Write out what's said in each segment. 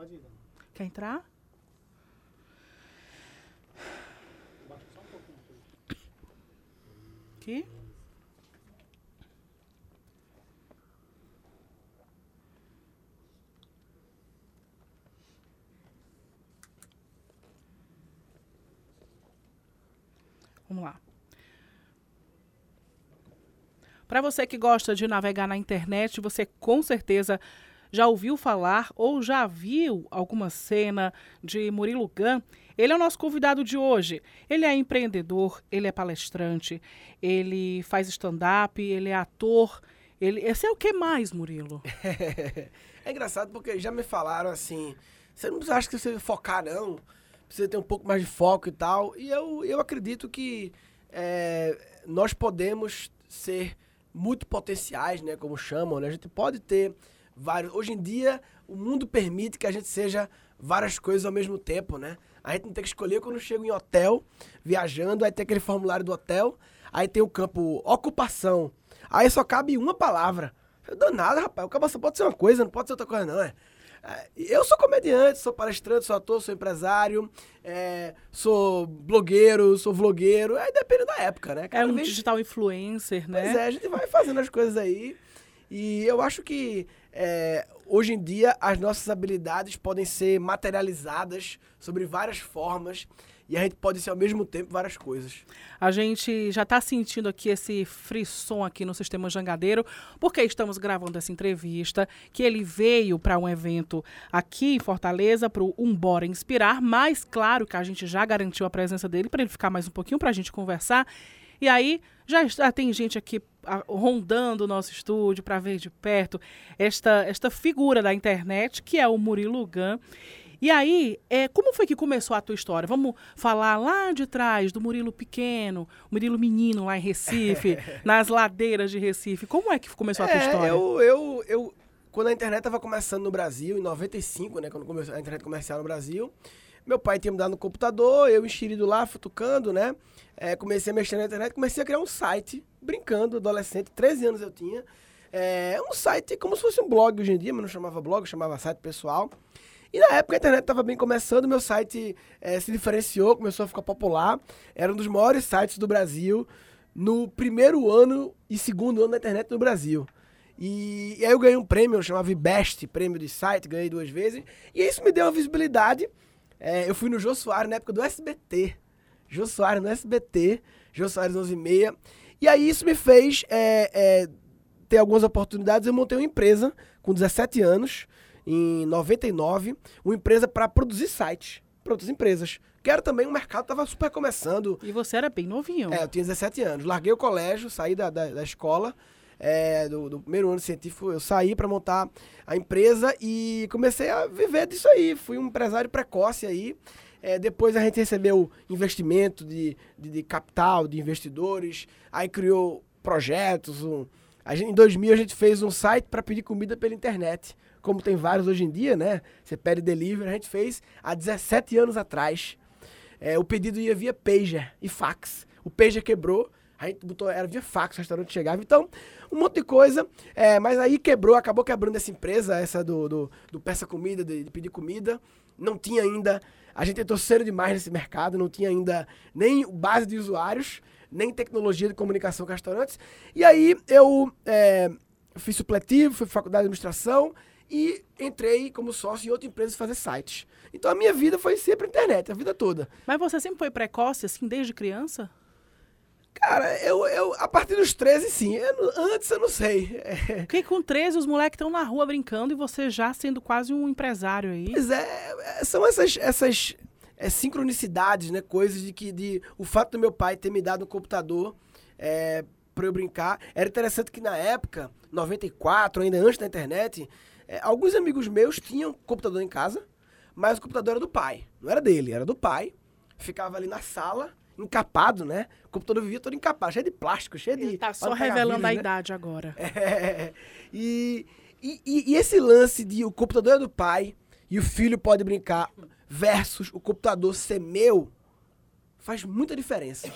Pode ir. Quer entrar? Baixa só um pouquinho. Aqui? Vamos lá. Para você que gosta de navegar na internet, você com certeza já ouviu falar ou já viu alguma cena de Murilo Gun. Ele é o nosso convidado de hoje. Ele é empreendedor, ele é palestrante, ele faz stand-up, ele é ator. Ele, esse é o que mais, Murilo? é engraçado porque já me falaram assim, você não acha que você focar não, precisa ter um pouco mais de foco e tal. E eu, eu acredito que é, nós podemos ser muito potenciais, né, como chamam, né? A gente pode ter vários. Hoje em dia, o mundo permite que a gente seja várias coisas ao mesmo tempo, né? A gente não tem que escolher quando chega em hotel, viajando, aí tem aquele formulário do hotel, aí tem o campo ocupação. Aí só cabe uma palavra. Eu dou nada, rapaz. O só pode ser uma coisa, não pode ser outra coisa, não, é. é. Eu sou comediante, sou palestrante, sou ator, sou empresário, é, sou blogueiro, sou vlogueiro. Aí depende da época, né? Cada é um vez... digital influencer, né? Pois é, a gente vai fazendo as coisas aí. E eu acho que é, hoje em dia as nossas habilidades podem ser materializadas sobre várias formas e a gente pode ser ao mesmo tempo várias coisas. A gente já está sentindo aqui esse frisson aqui no sistema jangadeiro, porque estamos gravando essa entrevista, que ele veio para um evento aqui em Fortaleza, para o Umbora Inspirar, mas claro que a gente já garantiu a presença dele para ele ficar mais um pouquinho para a gente conversar. E aí já, já tem gente aqui rondando o nosso estúdio para ver de perto esta, esta figura da internet, que é o Murilo Gun. E aí, é, como foi que começou a tua história? Vamos falar lá de trás do Murilo pequeno, Murilo menino lá em Recife, nas ladeiras de Recife. Como é que começou a tua é, história? Eu, eu, eu, quando a internet estava começando no Brasil, em 95, né, quando começou a internet comercial no Brasil, meu pai tinha me dado no computador, eu enxerido lá, futucando, né? É, comecei a mexer na internet, comecei a criar um site, brincando, adolescente, 13 anos eu tinha. É, um site como se fosse um blog hoje em dia, mas não chamava blog, chamava site pessoal. E na época a internet estava bem começando, meu site é, se diferenciou, começou a ficar popular. Era um dos maiores sites do Brasil no primeiro ano e segundo ano da internet no Brasil. E, e aí eu ganhei um prêmio, eu chamava Best, prêmio de site, ganhei duas vezes. E isso me deu uma visibilidade. É, eu fui no Jô Soares na época do SBT. Jô Soares no SBT, Jô Soares 11 e meia. E aí isso me fez é, é, ter algumas oportunidades. Eu montei uma empresa com 17 anos, em 99, uma empresa para produzir sites para outras empresas. Que era também um mercado que estava super começando. E você era bem novinho. É, eu tinha 17 anos. Larguei o colégio, saí da, da, da escola, é, do, do, primeiro ano científico, eu saí para montar a empresa e comecei a viver disso aí. Fui um empresário precoce aí. É, depois a gente recebeu investimento de, de, de, capital, de investidores, aí criou projetos. Um, a gente, em 2000 a gente fez um site para pedir comida pela internet, como tem vários hoje em dia, né? Você pede delivery, a gente fez há 17 anos atrás. É, o pedido ia via pager e fax. O pager quebrou, botou, era via fax, o restaurante chegava. Então, um monte de coisa. É, mas aí quebrou, acabou quebrando essa empresa, essa do, do, do peça comida, de, de pedir comida. Não tinha ainda a gente entrou cedo demais nesse mercado, não tinha ainda nem base de usuários, nem tecnologia de comunicação com restaurantes. E aí eu é, fiz supletivo, fui faculdade de administração e entrei como sócio em outra empresa fazer sites. Então a minha vida foi sempre internet, a vida toda. Mas você sempre foi precoce, assim, desde criança? Cara, eu, eu a partir dos 13, sim. Eu, antes eu não sei. É. Porque com 13 os moleques estão na rua brincando e você já sendo quase um empresário aí. Pois é, é, são essas, essas é, sincronicidades, né? Coisas de que de, o fato do meu pai ter me dado um computador é, para eu brincar. Era interessante que na época, 94, ainda antes da internet, é, alguns amigos meus tinham computador em casa, mas o computador era do pai. Não era dele, era do pai. Ficava ali na sala encapado, né? O computador vivia todo encapado, cheio de plástico, cheio Ele de. Tá só revelando vírus, a né? idade agora. É, e, e, e, esse lance de o computador é do pai e o filho pode brincar versus o computador ser meu faz muita diferença.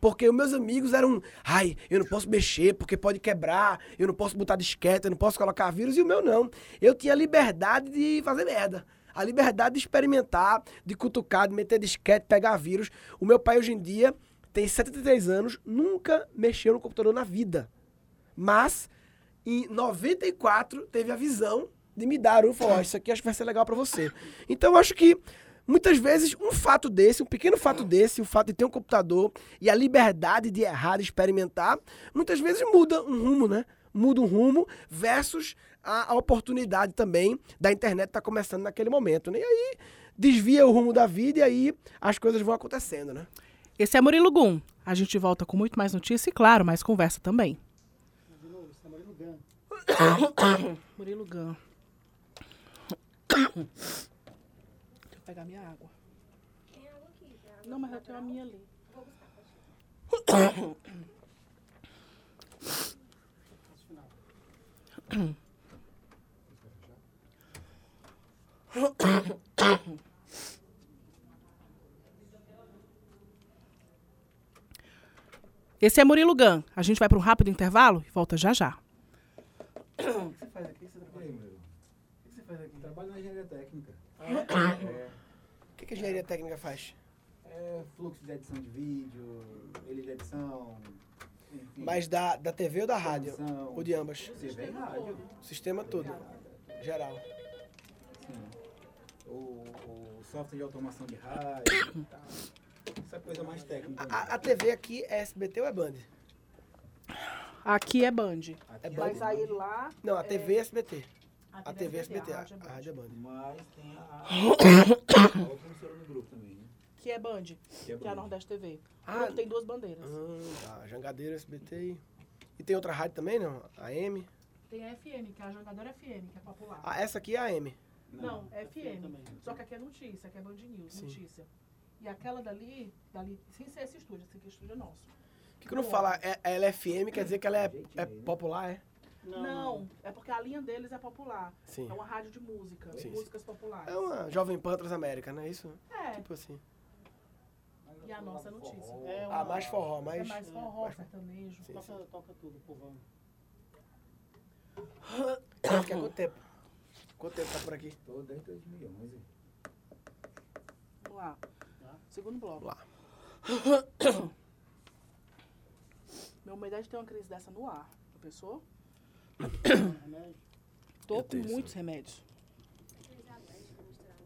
Porque os meus amigos eram, ai, eu não posso mexer porque pode quebrar, eu não posso botar disquete, eu não posso colocar vírus, e o meu não. Eu tinha liberdade de fazer merda. A liberdade de experimentar, de cutucar, de meter disquete, pegar vírus. O meu pai hoje em dia tem 73 anos, nunca mexeu no computador na vida. Mas em 94 teve a visão de me dar um, falou, "Ó, isso aqui acho que vai ser legal pra você. Então eu acho que muitas vezes um fato desse, um pequeno fato desse, o fato de ter um computador e a liberdade de errar, de experimentar, muitas vezes muda um rumo, né? Muda um rumo versus a, a oportunidade também da internet estar começando naquele momento, né? E aí desvia o rumo da vida e aí as coisas vão acontecendo, né? Esse é Murilo Gum. A gente volta com muito mais notícia e, claro, mais conversa também. Tá. Murilo Gum. Deixa eu pegar minha água. Tem água aqui, tem água Não, mas eu tenho a minha ali. Vou buscar, pode ir. Passo final. Esse é Murilo Gum. A gente vai para um rápido intervalo e volta já já. O que você faz aqui? Você trabalha aí, meu? O que você faz aqui? Trabalho na engenharia técnica. É, O que, que a engenharia técnica faz? é fluxo de edição de vídeo, ele de edição. Mas da, da TV ou da rádio? Ou de ambas? TV e rádio. Sistema todo. Geral. Sim. O, o software de automação de rádio. tá. Essa coisa mais técnica. A, a TV aqui é SBT ou é Band? Aqui é Band. Aqui é Mas Band. aí lá. Não, a TV é SBT. A A TV é SBT, a, rádio é a Band. é. Mas tem a, a, a outra emissora no grupo também, né? Que é Band, Que é que é a. Nordeste TV. Ah, tem duas bandeiras. Ah, tá. Jangadeiro, SBT e... E tem outra rádio também, não? A M? Tem a FM, que é a Jangadora FM, que é popular. Ah, essa aqui é a M. Não, é FM. também. Só que aqui é notícia, aqui é Band News, Sim. notícia. E aquela dali, dali, sem ser esse estúdio, esse aqui é estúdio é nosso. Por que quando fala é, ela é FM, quer dizer que ela é, é popular, é? Não, é porque a linha deles é popular. Sim. É uma rádio de música, Sim, músicas populares. É uma Jovem Pan Transamérica, não é isso? É, Tipo assim. E a nossa é notícia. É Ah, mais forró, É mais... mais forró, mais- sertanejo. Sim. Toca, toca tudo, povão. Quer quanto tempo? Quanto tempo tá por aqui? Tô desde 2011. Vamos lá. Segundo bloco. Lá. Meu umidade tem uma crise dessa no ar. Já pensou? Tô Eu com tenho isso. muitos remédios.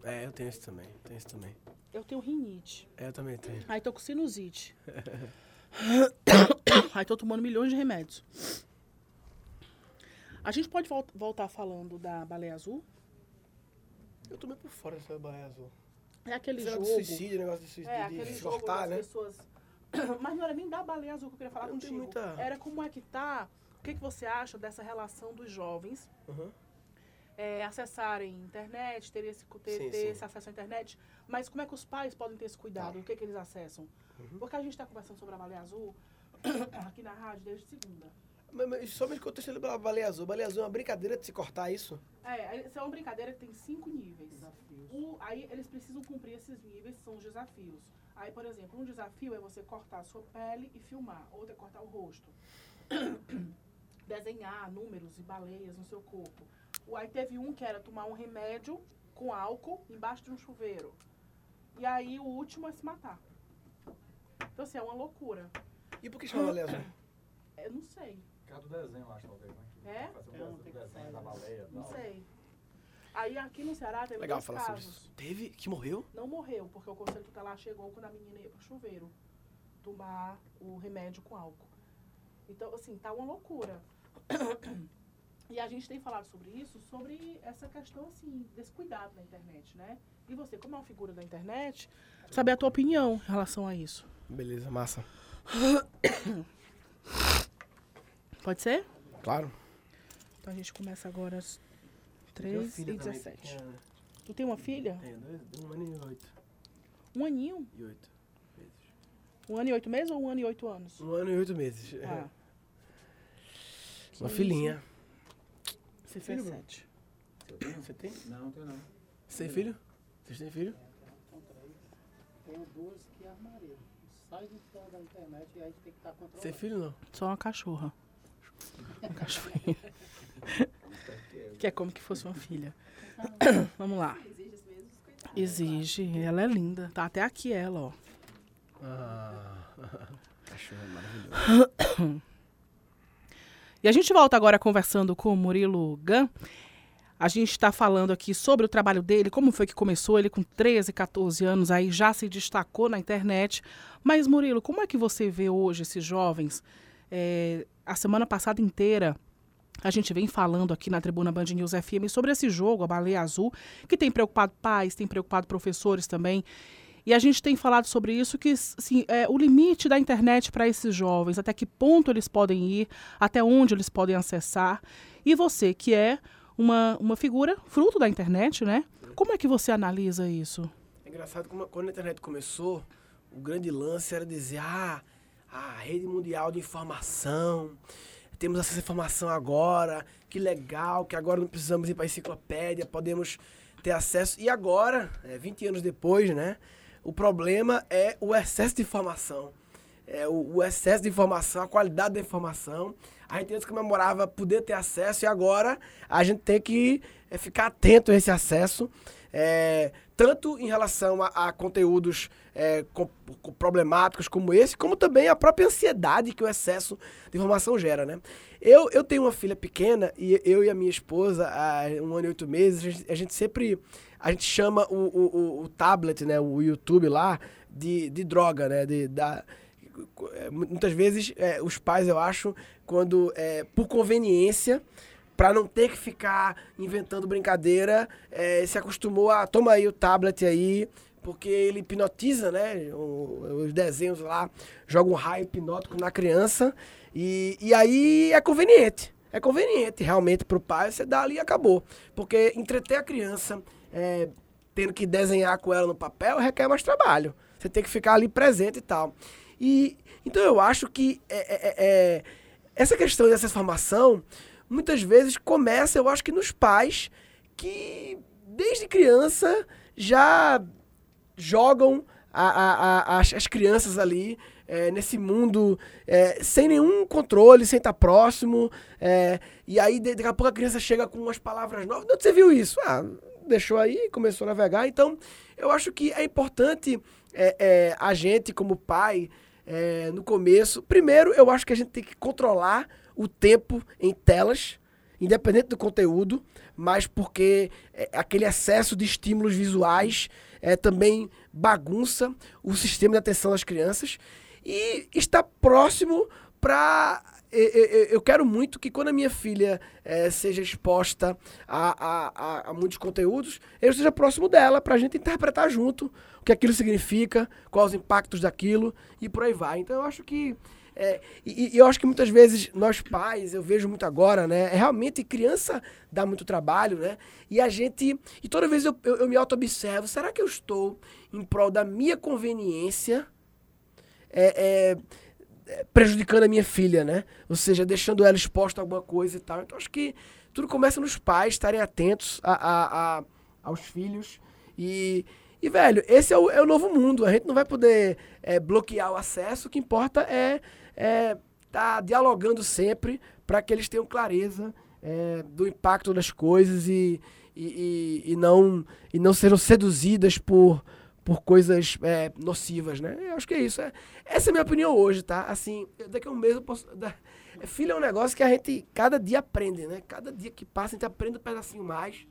É, eu tenho esse também, tenho esse também. Eu tenho rinite. É, eu também tenho. Aí tô com sinusite. Aí tô tomando milhões de remédios. A gente pode vol- voltar falando da baleia azul? Eu tomei por fora dessa baia azul. É aquele Esse jogo. negócio de suicídio, negócio de suicídio, É, de aquele se jogo cortar, né? pessoas. Mas não era nem da baleia azul que eu queria falar Eu contigo. muita- Era como é que tá. O que, que você acha dessa relação dos jovens Uhum. É, acessarem internet, ter, esse, ter, Sim, ter sim. esse acesso à internet, mas como é que os pais podem ter esse cuidado? Tá. O que, que eles acessam? Uhum. Porque a gente está conversando sobre a baleia azul aqui na rádio desde segunda. Mas, mas somente contexto da baleia azul. Baleia azul é uma brincadeira de se cortar isso? É, isso é uma brincadeira que tem cinco níveis. Desafios. O- aí eles precisam cumprir esses níveis, são os desafios. Aí, por exemplo, um desafio é você cortar a sua pele e filmar, outro é cortar o rosto. Desenhar números e baleias no seu corpo. O- Aí teve um que era tomar um remédio com álcool embaixo de um chuveiro. E aí o último é se matar. Então, assim, é uma loucura. E por que chama azul? Eu não sei, Por causa do desenho, eu acho, talvez, né? É? Fazer um É, não desenho, tem do que desenho da baleia. não tal. sei. Aí aqui no Ceará teve Legal dois falar sobre casos. isso. Teve? Que morreu? Não morreu, porque o conselho tutelar chegou quando a menina ia pro chuveiro tomar o remédio com álcool. Então, assim, tá uma loucura. E a gente tem falado sobre isso, sobre essa questão, assim, desse cuidado na internet, né? E você, como é uma figura da internet, saber a tua opinião em relação a isso. Beleza, massa. Pode ser? Claro. Então a gente começa agora às Tem uma 3 filha e também 17 pequena, né? Tu tem uma filha? Tenho um ano e oito. Um aninho? E oito meses. Um ano e oito meses ou um ano e oito anos? Um ano e oito meses. Ah, Uma filhinha. Você Filho, Bruno? sete. Você tem? Não, não tenho não. Você tem filho? Vocês têm filho? Tenho duas que armaria. Sai da, da internet e aí tem que estar Você tem controlando. filho não? Só uma cachorra. Uma cachorrinha. que é como que fosse uma filha. Vamos lá. Exige. Ela é linda. Tá até aqui ela, ó. Ah, cachorro é maravilhoso. E a gente volta agora conversando com o Murilo Gan. A gente está falando aqui sobre o trabalho dele, como foi que começou. Ele com 13, 14 anos aí já se destacou na internet. Mas, Murilo, como é que você vê hoje esses jovens? É, a semana passada inteira a gente vem falando aqui na Tribuna Band News FM sobre esse jogo, a Baleia Azul, que tem preocupado pais, tem preocupado professores também. E a gente tem falado sobre isso, que assim, é, o limite da internet para esses jovens, até que ponto eles podem ir, até onde eles podem acessar. E você, que é uma, uma figura fruto da internet, né? Como é que você analisa isso? É engraçado quando a internet começou, o grande lance era dizer, ah, a rede mundial de informação, temos acesso à informação agora, que legal, que agora não precisamos ir para a enciclopédia, podemos ter acesso. E agora, é, 20 anos depois, né, o problema é o excesso de informação. É, o, o excesso de informação, a qualidade da informação. A gente antes comemorava poder ter acesso e agora a gente tem que é, ficar atento a esse acesso. É, tanto em relação a, a conteúdos é, com- com problemáticos como esse, como também a própria ansiedade que o excesso de informação gera, né? Eu, eu tenho uma filha pequena e eu e a minha esposa, há um ano e oito meses, a gente, a gente sempre a gente chama o, o, o- tablet, né, o YouTube lá, de, de droga, né? De, da, mu- muitas vezes é, os pais, eu acho, quando é, por conveniência, para não ter que ficar inventando brincadeira, é, se acostumou a toma aí o tablet aí, porque ele hipnotiza, né? os desenhos lá jogam um raio hipnótico na criança e, e aí é conveniente. É conveniente realmente para o pai, você dá ali e acabou. Porque entreter a criança é, tendo que desenhar com ela no papel requer mais trabalho. Você tem que ficar ali presente e tal. E então eu acho que é, é, é, é, essa questão dessa formação muitas vezes começa, eu acho que nos pais que desde criança já jogam a- a- a- as, as crianças ali é, nesse mundo é, sem nenhum controle, sem estar próximo. é, e aí, daqui a pouco, a criança chega com umas palavras novas. De onde você viu isso? Ah, deixou aí, começou a navegar. Então, eu acho que é importante é, é, a gente, como pai, é, no começo. Primeiro, eu acho que a gente tem que controlar o tempo em telas, independente do conteúdo, mas porque é, aquele excesso de estímulos visuais é, também bagunça o sistema de atenção das crianças e está próximo para eu quero muito que quando a minha filha eh, seja exposta a, a, a, muitos conteúdos, eu esteja próximo dela para a gente interpretar junto o que aquilo significa, quais os impactos daquilo e por aí vai. Então eu acho que é, e, e eu acho que muitas vezes nós pais, eu vejo muito agora, né? É realmente criança dá muito trabalho, né? E a gente. E toda vez eu, eu, eu me auto-observo, será que eu estou em prol da minha conveniência? é, é, é, prejudicando a minha filha, né? Ou seja, deixando ela exposta a alguma coisa e tal. Então acho que tudo começa nos pais estarem atentos a, a- a- aos filhos. E, e, velho, esse é o, é o novo mundo. A gente não vai poder é, bloquear o acesso. O que importa é estar tá dialogando sempre para que eles tenham clareza é, do impacto das coisas e, e, e, e não, e não sejam seduzidas por, por coisas é, nocivas, né? Eu acho que é isso. É, essa é a minha opinião hoje, tá? Assim, daqui a um mês eu posso. Da, é, filho é um negócio que a gente cada dia aprende, né? Cada dia que passa a gente aprende um pedacinho mais.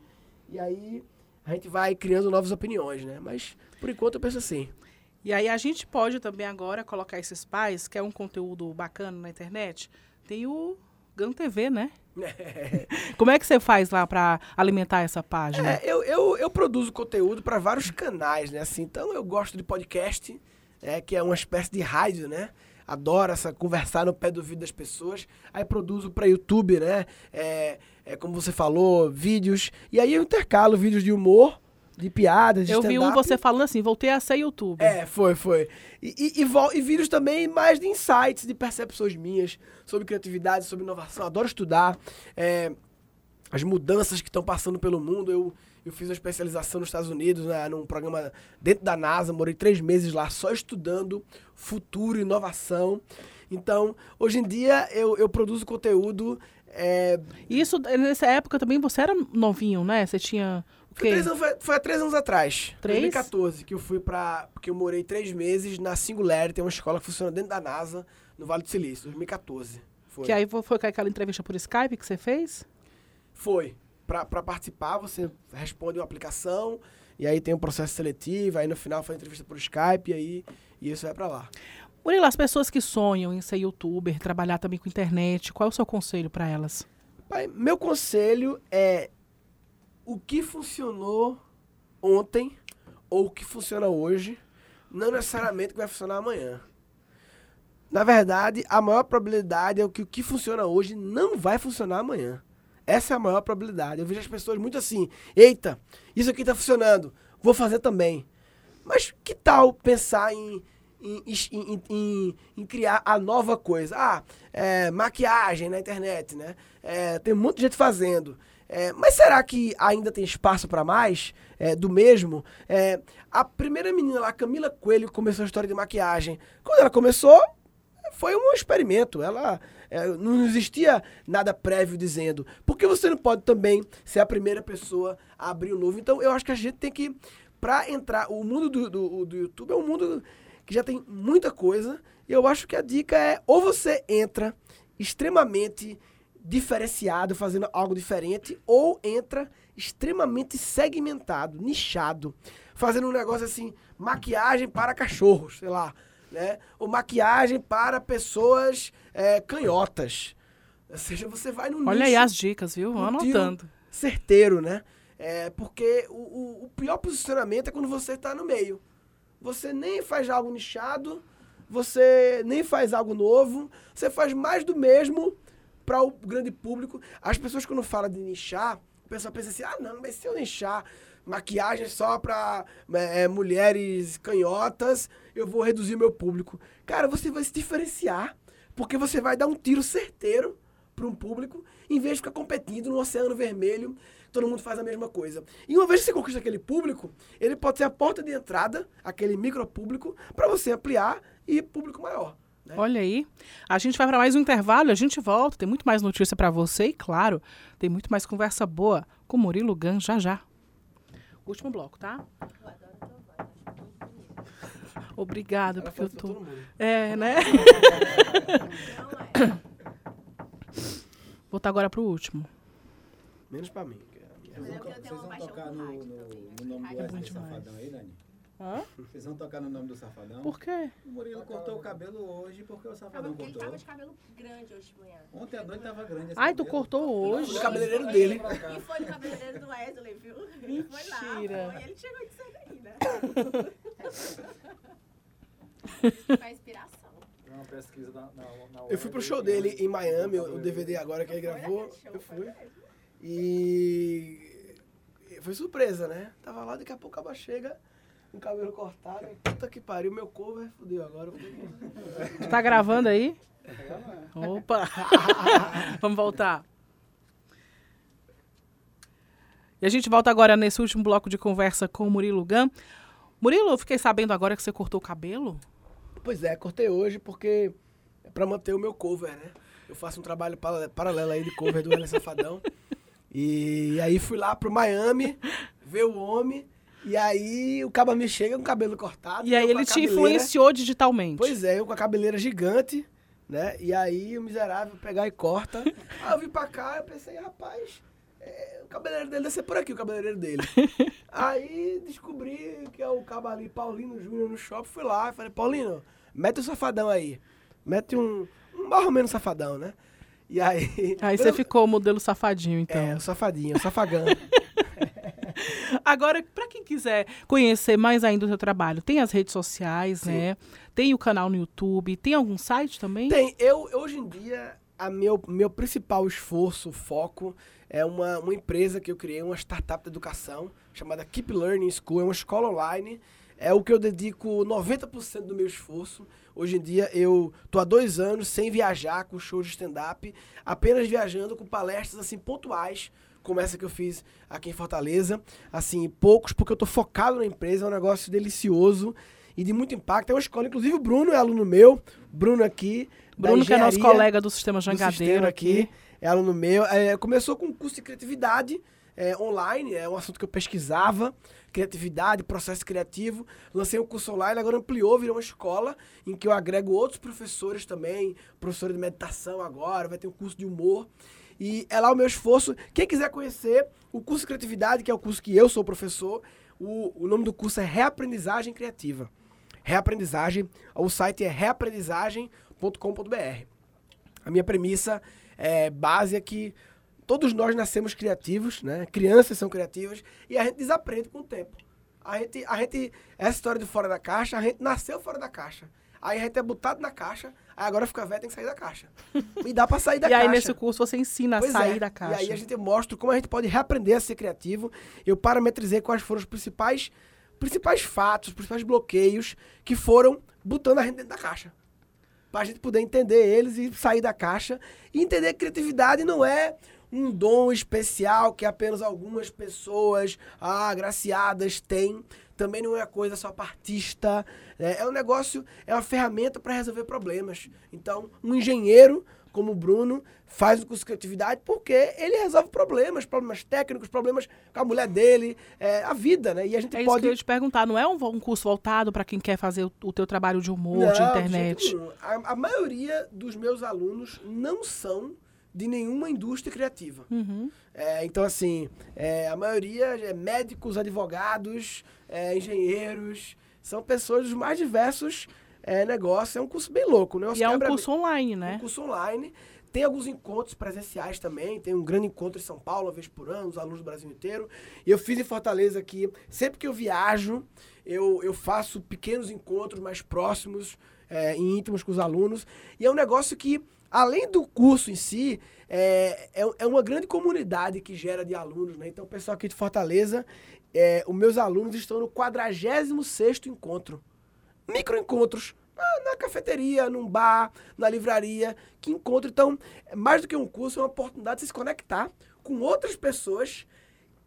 E aí a gente vai criando novas opiniões, né? Mas por enquanto eu penso assim. E aí a gente pode também agora colocar esses pais, que é um conteúdo bacana na internet, tem o GAN TV, né? Como é que você faz lá para alimentar essa página? É, eu, eu, eu produzo conteúdo para vários canais, né? Assim, então eu gosto de podcast, é, que é uma espécie de rádio, né? Adoro essa conversar no pé do ouvido das pessoas. Aí produzo para YouTube, né? É, é, como você falou, vídeos. E aí eu intercalo vídeos de humor, de piadas, de Eu vi um você falando assim, voltei a ser youtuber. É, foi, foi. E, e, e e vídeos também mais de insights, de percepções minhas sobre criatividade, sobre inovação. Adoro estudar é, as mudanças que estão passando pelo mundo. Eu, eu fiz uma especialização nos Estados Unidos, né, num programa dentro da NASA. Morei três meses lá só estudando futuro, inovação. Então, hoje em dia, eu, eu produzo conteúdo. é, Isso, nessa época também você era novinho, né? Você tinha Foi, três anos, foi, foi há três anos atrás. Três? 2014, que eu fui pra. Porque eu morei três meses na Singularity, tem uma escola que funciona dentro da NASA, no Vale do Silício, 2014. Foi. Que aí foi foi aquela entrevista por Skype que você fez? Foi. Pra, pra participar, você responde uma aplicação, e aí tem um processo seletivo, aí no final foi entrevista por Skype, e aí e isso vai pra lá. Murilo, as pessoas que sonham em ser youtuber, trabalhar também com internet, qual é o seu conselho para elas? Pai, meu conselho é o que funcionou ontem ou o que funciona hoje, não necessariamente vai funcionar amanhã. Na verdade, a maior probabilidade é que o que funciona hoje não vai funcionar amanhã. Essa é a maior probabilidade. Eu vejo as pessoas muito assim: eita, isso aqui está funcionando, vou fazer também. Mas que tal pensar em, em, em, em- em criar a nova coisa? Ah, é, maquiagem na internet, né? É, tem muita gente fazendo. É, mas será que ainda tem espaço para mais é, do mesmo? É, a primeira menina lá, Camila Coelho, começou a história de maquiagem. Quando ela começou, foi um experimento. Ela é, não existia nada prévio dizendo. Por que você não pode também ser a primeira pessoa a abrir o novo? Então, eu acho que a gente tem que, para entrar, o mundo do, do, do YouTube é um mundo que já tem muita coisa. E eu acho que a dica é ou você entra extremamente diferenciado, fazendo algo diferente, ou entra extremamente segmentado, nichado, fazendo um negócio assim, maquiagem para cachorros, sei lá, né? Ou maquiagem para pessoas é, canhotas. Ou seja, você vai no Olha aí nicho as dicas, viu? Um anotando. certeiro, né? É, porque o, o- o pior posicionamento é quando você está no meio. Você nem faz algo nichado, você nem faz algo novo, você faz mais do mesmo para o grande público. As pessoas quando falam de nichar, o pessoal pensa assim, ah não, mas se eu nichar maquiagem só para mulheres canhotas, eu vou reduzir meu público. Cara, você vai se diferenciar, porque você vai dar um tiro certeiro para um público, em vez de ficar competindo no oceano vermelho, todo mundo faz a mesma coisa. E uma vez que você conquista aquele público, ele pode ser a porta de entrada, aquele micro público, para você ampliar e público maior. Né? Olha aí. A gente vai para mais um intervalo, a gente volta. Tem muito mais notícia para você e, claro, tem muito mais conversa boa com Murilo Gan já já. Último bloco, tá? Eu adoro tua voz, acho muito bonita. Obrigada, Ela porque eu tô. todo mundo. É, né? Não é. Vou botar agora pro último. Menos pra mim. que é a minha. Mas é Vocês vão, tenho uma vocês vão paixão tocar no, rádio no, também. no nome do é Wesley. Safadão aí, Dani? Hã? Vocês vão tocar no nome do Safadão? Por quê? O Murilo cortou o cabelo hoje porque o Safadão porque ele cortou. tava de cabelo grande hoje de manhã. Ontem à noite tava grande esse Ai, tu cabelo. cortou hoje? O cabeleireiro dele. E foi no cabeleireiro do Wesley, viu? Ele Foi lá, Mentira. foi, ele chegou de sair daí, né? Foi a inspiração. Uma pesquisa na, na, na Eu fui pro show né? dele em Miami, o DVD agora que ele gravou. Eu fui. E foi surpresa, né? Tava lá, daqui a pouco a chega, com o cabelo cortado. Puta que pariu, meu cover fudeu agora. eu vou ter que- Tu tá gravando aí? Opa! Vamos voltar. E a gente volta agora nesse último bloco de conversa com o Murilo Gan. Murilo, eu fiquei sabendo agora que você cortou o cabelo. Pois é, cortei hoje porque é pra manter o meu cover, né? Eu faço um trabalho para- paralelo aí de cover do Hélio Safadão. E aí fui lá pro Miami, ver o homem, e aí o caba me chega com o cabelo cortado. E aí ele te cabeleira- influenciou digitalmente. Pois é, eu com a cabeleira gigante, né? E aí o miserável pegar e corta. Aí eu vim pra cá, eu pensei, rapaz, é, o cabeleireiro dele deve ser por aqui, o cabeleireiro dele. aí descobri que é o cabo ali, Paulino Júnior, no shopping, fui lá e falei, Paulino, mete o safadão aí. Mete um, um ou menos safadão, né? E aí... Aí você eu- ficou o modelo safadinho, então. É, o safadinho, o safagão. Agora, para quem quiser conhecer mais ainda o seu trabalho, tem as redes sociais, Sim. né? Tem o canal no YouTube, tem algum site também? Tem, eu hoje em dia, a meu, meu principal esforço, foco, é uma, uma empresa que eu criei, uma startup de educação, chamada Keep Learning School, é uma escola online. É o que eu dedico 90% do meu esforço. Hoje em dia eu tô há dois anos sem viajar com shows de stand-up, apenas viajando com palestras assim pontuais, como essa que eu fiz aqui em Fortaleza. Assim, poucos, porque eu tô focado na empresa, é um negócio delicioso e de muito impacto. É uma escola, inclusive o Bruno é aluno meu, Bruno aqui. Bruno, que é nosso colega do Sistema Jangadeiro sistema aqui. É aluno meu. É, começou com um curso de criatividade. é, online, é um assunto que eu pesquisava, criatividade, processo criativo. Lancei um curso online, agora ampliou, virou uma escola em que eu agrego outros professores também, professor de meditação agora, vai ter um curso de humor. E é lá o meu esforço. Quem quiser conhecer o curso de criatividade, que é o curso que eu sou professor, o, o nome do curso é Reaprendizagem Criativa. Reaprendizagem, o site é reaprendizagem.com.br. A minha premissa é, base é que todos nós nascemos criativos, né? Crianças são criativas e a gente desaprende com o tempo. A gente, a gente, essa história de fora da caixa, a gente nasceu fora da caixa. Aí a gente é botado na caixa, aí agora fica velho, tem que sair da caixa. E dá pra sair da e caixa. aí, nesse curso, você ensina Pois a sair é. da caixa. E aí a gente mostra como a gente pode reaprender a ser criativo. Eu parametrizei quais foram os principais, principais fatos, os principais bloqueios que foram botando a gente dentro da caixa. Pra gente poder entender eles e sair da caixa. E entender que criatividade não é um dom especial que apenas algumas pessoas ah, agraciadas têm. Também não é coisa só para artista. né? É um negócio, é uma ferramenta para resolver problemas. Então, um engenheiro como o Bruno faz o curso de criatividade porque ele resolve problemas, problemas técnicos, problemas com a mulher dele, é, a vida, né? E a gente É isso pode que eu ia te perguntar. Não é um, um curso voltado para quem quer fazer o, o teu trabalho de humor, de Não, internet? jeito nenhum. A, a maioria dos meus alunos não são de nenhuma indústria criativa. Uhum. É, então, assim, é, a maioria é médicos, advogados, é, engenheiros, são pessoas dos mais diversos é, negócios. É um curso bem louco, né? E é um curso online, né? um curso online. Tem alguns encontros presenciais também. Tem um grande encontro em São Paulo, uma vez por ano, os alunos do Brasil inteiro. E eu fiz em Fortaleza aqui. Sempre que eu viajo, eu, eu faço pequenos encontros mais próximos é, e íntimos com os alunos. E é um negócio que, além do curso em si, é, é, é uma grande comunidade que gera de alunos. Né? Então, o pessoal aqui de Fortaleza, é, os meus alunos estão no 46º encontro microencontros na, na cafeteria, num bar, na livraria, que encontro. Então, é mais do que um curso, é uma oportunidade de se conectar com outras pessoas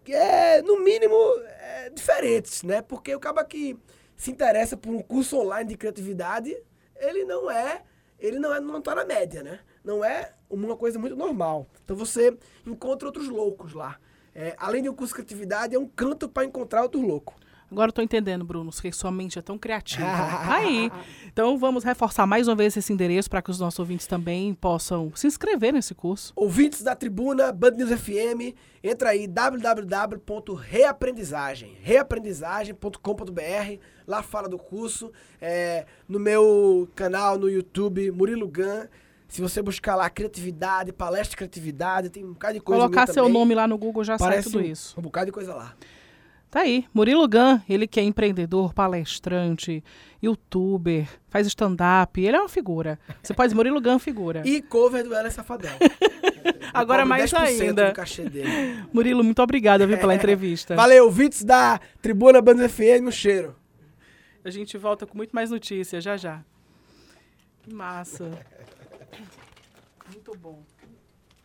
que é, no mínimo, é, diferentes, né? Porque o cara que se interessa por um curso online de criatividade, ele não é, ele não é, não tá na média, né? Não é uma coisa muito normal. Então você encontra outros loucos lá. É, além de um curso de criatividade, é um canto para encontrar outros loucos. Agora eu tô entendendo, Bruno, que sua mente é tão criativa. Tá aí. Então vamos reforçar mais uma vez esse endereço para que os nossos ouvintes também possam se inscrever nesse curso. Ouvintes da Tribuna, Band News FM, entra aí www.reaprendizagem, reaprendizagem.com.br, lá fala do curso, é, no meu canal no YouTube, Murilo Gan, se você buscar lá criatividade, palestra de criatividade, tem um bocado de coisa Colocar seu também. nome lá no Google já sai Parece tudo um, isso. um bocado de coisa lá. Tá aí, Murilo Gun, ele que é empreendedor, palestrante, youtuber, faz stand-up, ele é uma figura. Você pode dizer, Murilo Gun, figura. E cover do Ela Safadel. Agora Cobro mais 10% ainda. do cachê dele. Murilo, muito obrigada viu, pela entrevista. Valeu, ouvintes da Tribuna Band News FM, um cheiro. A gente volta com muito mais notícias já já. Que massa. Muito bom.